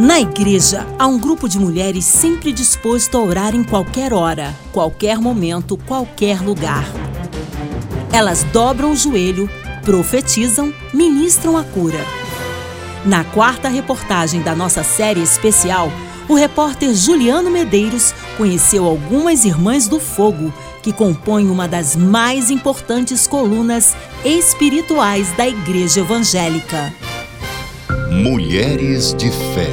Na igreja, há um grupo de mulheres sempre disposto a orar em qualquer hora, qualquer momento, qualquer lugar. Elas dobram o joelho, profetizam, ministram a cura. Na quarta reportagem da nossa série especial, o repórter Juliano Medeiros conheceu algumas irmãs do fogo que compõem uma das mais importantes colunas espirituais da Igreja Evangélica. Mulheres de fé,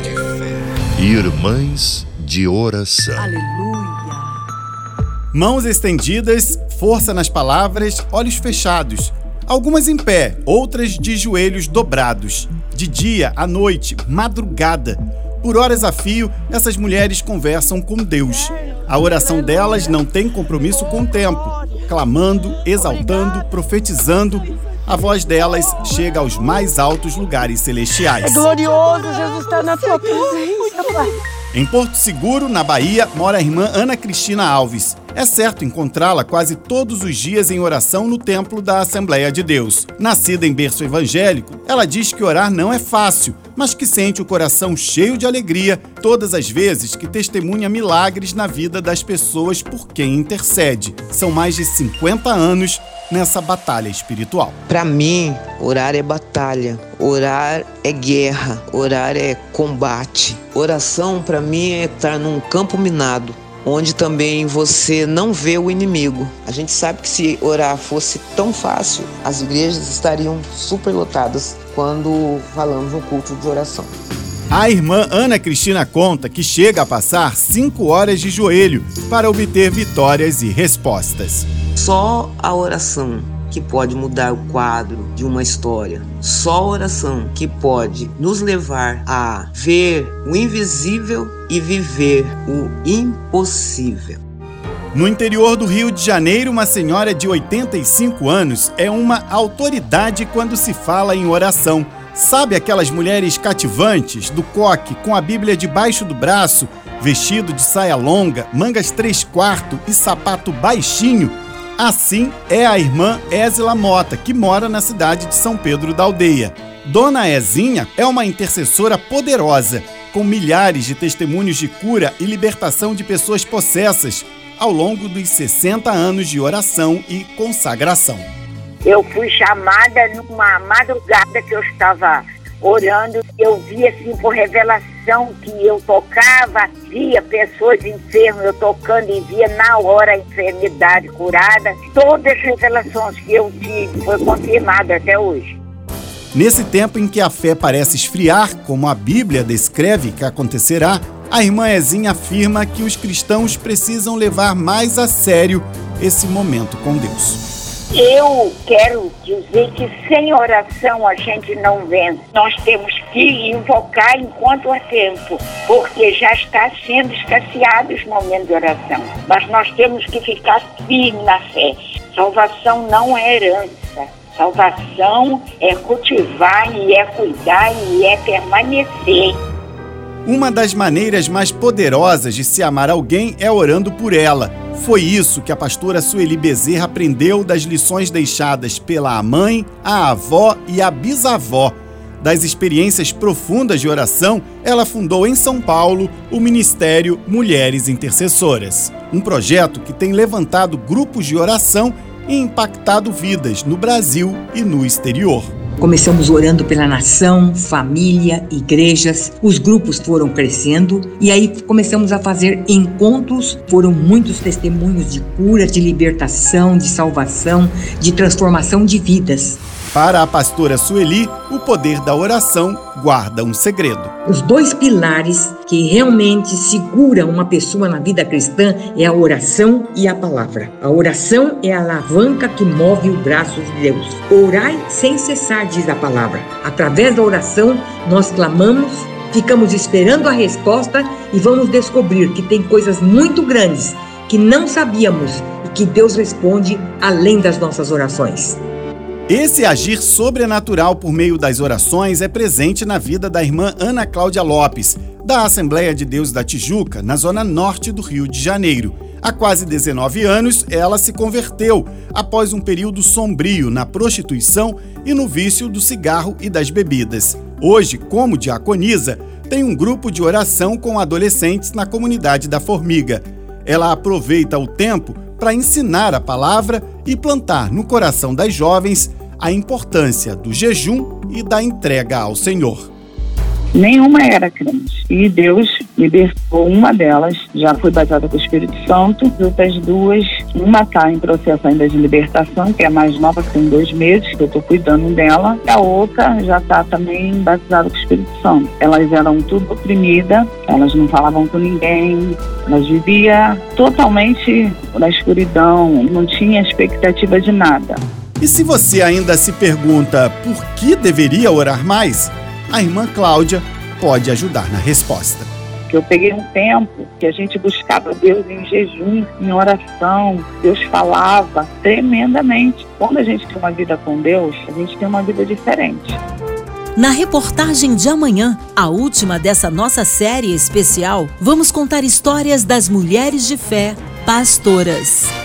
irmãs de oração. Aleluia! Mãos estendidas, força nas palavras, olhos fechados. Algumas em pé, outras de joelhos dobrados. De dia, à noite, madrugada. Por horas a fio, essas mulheres conversam com Deus. A oração delas não tem compromisso com o tempo. Clamando, exaltando, profetizando, a voz delas chega aos mais altos lugares celestiais. É glorioso, Jesus está na tua presença, Pai. Em Porto Seguro, na Bahia, mora a irmã Ana Cristina Alves. É certo encontrá-la quase todos os dias em oração no templo da Assembleia de Deus. Nascida em berço evangélico, ela diz que orar não é fácil, mas que sente o coração cheio de alegria todas as vezes que testemunha milagres na vida das pessoas por quem intercede. São mais de 50 anos nessa batalha espiritual. Para mim, orar é batalha, orar é guerra, orar é combate. Oração para mim é estar num campo minado, onde também você não vê o inimigo. A gente sabe que se orar fosse tão fácil, as igrejas estariam superlotadas quando falamos no culto de oração. A irmã Ana Cristina conta que chega a passar cinco horas de joelho para obter vitórias e respostas. Só a oração que pode mudar o quadro de uma história. Só a oração que pode nos levar a ver o invisível e viver o impossível. No interior do Rio de Janeiro, uma senhora de 85 anos é uma autoridade quando se fala em oração. Sabe aquelas mulheres cativantes do coque com a Bíblia debaixo do braço, vestido de saia longa, mangas três quartos e sapato baixinho? Assim é a irmã Ézila Mota, que mora na cidade de São Pedro da Aldeia. Dona Ezinha é uma intercessora poderosa, com milhares de testemunhos de cura e libertação de pessoas possessas ao longo dos 60 anos de oração e consagração. Eu fui chamada numa madrugada que eu estava orando, eu vi assim por revelação que eu tocava, via pessoas enfermas, eu tocando e via na hora a enfermidade curada. Todas as revelações que eu tive foi confirmada até hoje. Nesse tempo em que a fé parece esfriar, como a Bíblia descreve que acontecerá, a irmã Ezinha afirma que os cristãos precisam levar mais a sério esse momento com Deus. Eu quero dizer que sem oração a gente não vence. Nós temos que invocar enquanto há tempo, porque já está sendo escasseado os momentos de oração. Mas nós temos que ficar firmes na fé. Salvação não é herança. Salvação é cultivar e é cuidar e é permanecer. Uma das maneiras mais poderosas de se amar alguém é orando por ela. Foi isso que a pastora Sueli Bezerra aprendeu das lições deixadas pela mãe, a avó e a bisavó. Das experiências profundas de oração, ela fundou em São Paulo o Ministério Mulheres Intercessoras, um projeto que tem levantado grupos de oração e impactado vidas no Brasil e no exterior. Começamos orando pela nação, família, igrejas. Os grupos foram crescendo e aí começamos a fazer encontros. Foram muitos testemunhos de cura, de libertação, de salvação, de transformação de vidas. Para a pastora Sueli, o poder da oração guarda um segredo. Os dois pilares que realmente seguram uma pessoa na vida cristã é a oração e a palavra. A oração é a alavanca que move o braço de Deus. Orai sem cessar, diz a palavra. Através da oração, nós clamamos, ficamos esperando a resposta e vamos descobrir que tem coisas muito grandes que não sabíamos e que Deus responde além das nossas orações. Esse agir sobrenatural por meio das orações é presente na vida da irmã Ana Cláudia Lopes, da Assembleia de Deus da Tijuca, na zona norte do Rio de Janeiro. Há quase 19 anos, ela se converteu após um período sombrio na prostituição e no vício do cigarro e das bebidas. Hoje, como diaconisa, tem um grupo de oração com adolescentes na comunidade da Formiga. Ela aproveita o tempo para ensinar a palavra e plantar no coração das jovens a importância do jejum e da entrega ao Senhor. Nenhuma era crente. E Deus libertou uma delas, já foi batizada com o Espírito Santo. As outras duas, uma está em processo ainda de libertação, que é a mais nova, que tem dois meses, que eu estou cuidando dela. E a outra já está também batizada com o Espírito Santo. Elas eram tudo oprimidas, elas não falavam com ninguém, elas viviam totalmente na escuridão, não tinha expectativa de nada. E se você ainda se pergunta por que deveria orar mais, a irmã Cláudia pode ajudar na resposta. Eu peguei um tempo que a gente buscava Deus em jejum, em oração. Deus falava tremendamente. Quando a gente tem uma vida com Deus, a gente tem uma vida diferente. Na reportagem de amanhã, a última dessa nossa série especial, vamos contar histórias das mulheres de fé, pastoras.